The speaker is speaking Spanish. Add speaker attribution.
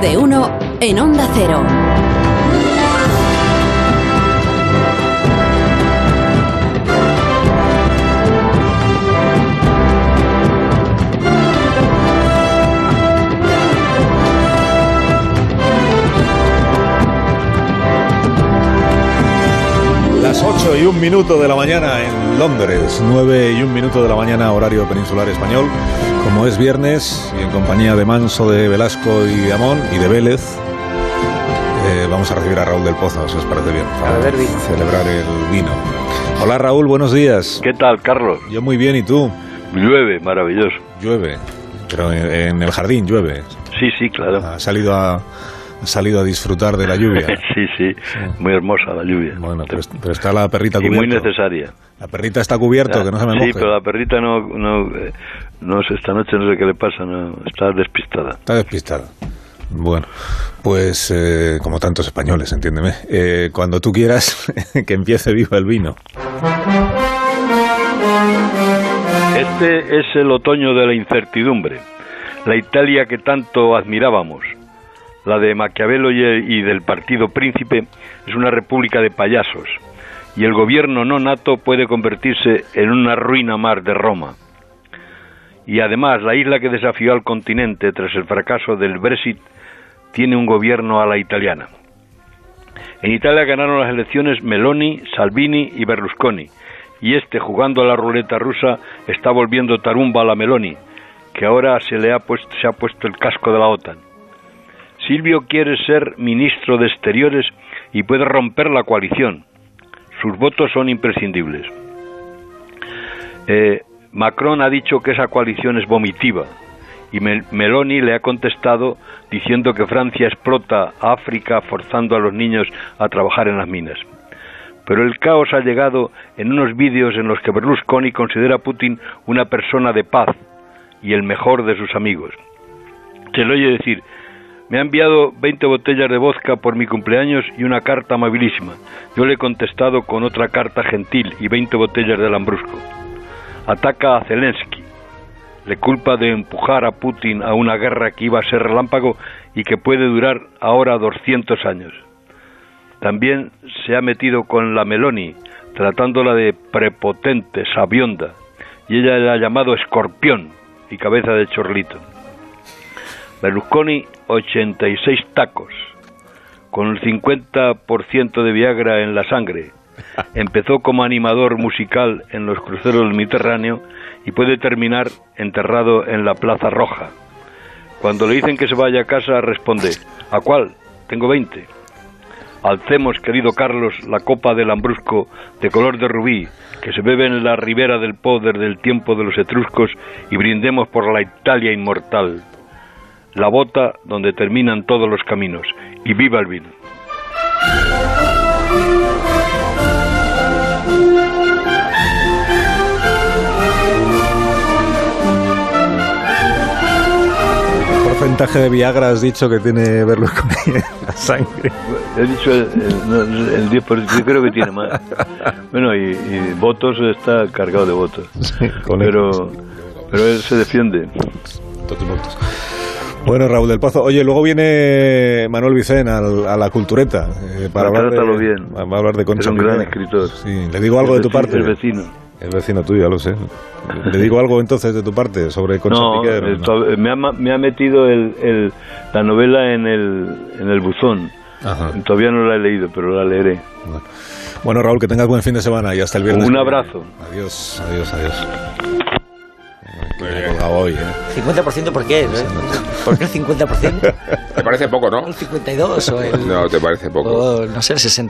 Speaker 1: De uno en Onda Cero.
Speaker 2: Las 8 y un minuto de la mañana en Londres, 9 y un minuto de la mañana horario peninsular español. Como es viernes y en compañía de Manso, de Velasco y de Amón y de Vélez, eh, vamos a recibir a Raúl del Pozo, si os parece bien, para celebrar el vino. Hola Raúl, buenos días.
Speaker 3: ¿Qué tal, Carlos?
Speaker 2: Yo muy bien, ¿y tú?
Speaker 3: Llueve, maravilloso.
Speaker 2: Llueve, pero en, el jardín llueve.
Speaker 3: Sí, sí, claro.
Speaker 2: Ha salido a, salido a disfrutar de la lluvia.
Speaker 3: sí, sí, muy hermosa la lluvia.
Speaker 2: Bueno, pero, pero está la perrita
Speaker 3: y
Speaker 2: cubierta.
Speaker 3: muy necesaria.
Speaker 2: La perrita está cubierto, que no se me moje.
Speaker 3: Sí, pero la perrita no, no, no sé, esta noche no sé qué le pasa, no, está despistada.
Speaker 2: Está despistada. Bueno, pues eh, como tantos españoles, entiéndeme. Eh, cuando tú quieras que empiece viva el vino.
Speaker 3: Este es el otoño de la incertidumbre, la Italia que tanto admirábamos. La de Maquiavelo y, del Partido Príncipe es una república de payasos, y el gobierno no nato puede convertirse en una ruina mar de Roma. Y además, la isla que desafió al continente tras el fracaso del Brexit tiene un gobierno a la italiana. En Italia ganaron las elecciones Meloni, Salvini y Berlusconi, y este, jugando a la ruleta rusa, está volviendo tarumba a la Meloni, que ahora se le ha puesto, se ha puesto el casco de la OTAN. Silvio quiere ser ministro de Exteriores y puede romper la coalición. Sus votos son imprescindibles. Eh, Macron ha dicho que esa coalición es vomitiva y Mel Meloni le ha contestado diciendo que Francia explota a África forzando a los niños a trabajar en las minas. Pero el caos ha llegado en unos vídeos en los que Berlusconi considera a Putin una persona de paz y el mejor de sus amigos. Se le oye decir, me ha enviado 20 botellas de vodka por mi cumpleaños y una carta amabilísima. Yo le he contestado con otra carta gentil y 20 botellas de lambrusco. Ataca a Zelensky. Le culpa de empujar a Putin a una guerra que iba a ser relámpago y que puede durar ahora 200 años. También se ha metido con la Meloni, tratándola de prepotente, sabionda, y ella le ha llamado escorpión y cabeza de chorlito. Berlusconi 86 tacos, con el 50% de Viagra en la sangre. Empezó como animador musical en los cruceros del Mediterráneo y puede terminar enterrado en la Plaza Roja. Cuando le dicen que se vaya a casa, responde, ¿a cuál? Tengo 20. Alcemos, querido Carlos, la copa del Lambrusco de color de rubí, que se bebe en la ribera del Po desde el tiempo de los etruscos, y brindemos por la Italia inmortal la bota donde terminan todos los caminos. Y viva el vino.
Speaker 2: ¿Qué porcentaje de Viagra has dicho que tiene Berlusconi en la sangre?
Speaker 3: He dicho el, el, el 10%, yo creo que tiene más. Bueno, y, y votos está cargado de votos. pero, pero él se defiende.
Speaker 2: Bueno, Raúl del Pozo. Oye, luego viene Manuel Vicén al- a la cultureta eh, para hablar de,
Speaker 3: bien.
Speaker 2: va a hablar de Concha
Speaker 3: Es un gran escritor.
Speaker 2: Sí, le digo algo
Speaker 3: El
Speaker 2: de tu parte.
Speaker 3: el vecino.
Speaker 2: El vecino tuyo, ya lo sé. Le digo algo entonces de tu parte sobre Concha
Speaker 3: No,
Speaker 2: Piqué.
Speaker 3: eh, to- me, ha, me ha metido el, el- la novela en el, en el buzón.
Speaker 2: Ajá.
Speaker 3: Todavía no la he leído, pero la leeré.
Speaker 2: Bueno, Raúl, que tengas buen fin de semana y hasta el viernes.
Speaker 3: Un abrazo.
Speaker 2: Adiós, adiós, adios. Me he colgado hoy, ¿eh?
Speaker 4: ¿50% por qué? ¿Por qué el 50%?
Speaker 5: ¿Te parece poco, no?
Speaker 4: ¿El 52 o el...?
Speaker 5: No, te parece poco.
Speaker 4: o, no sé, el 60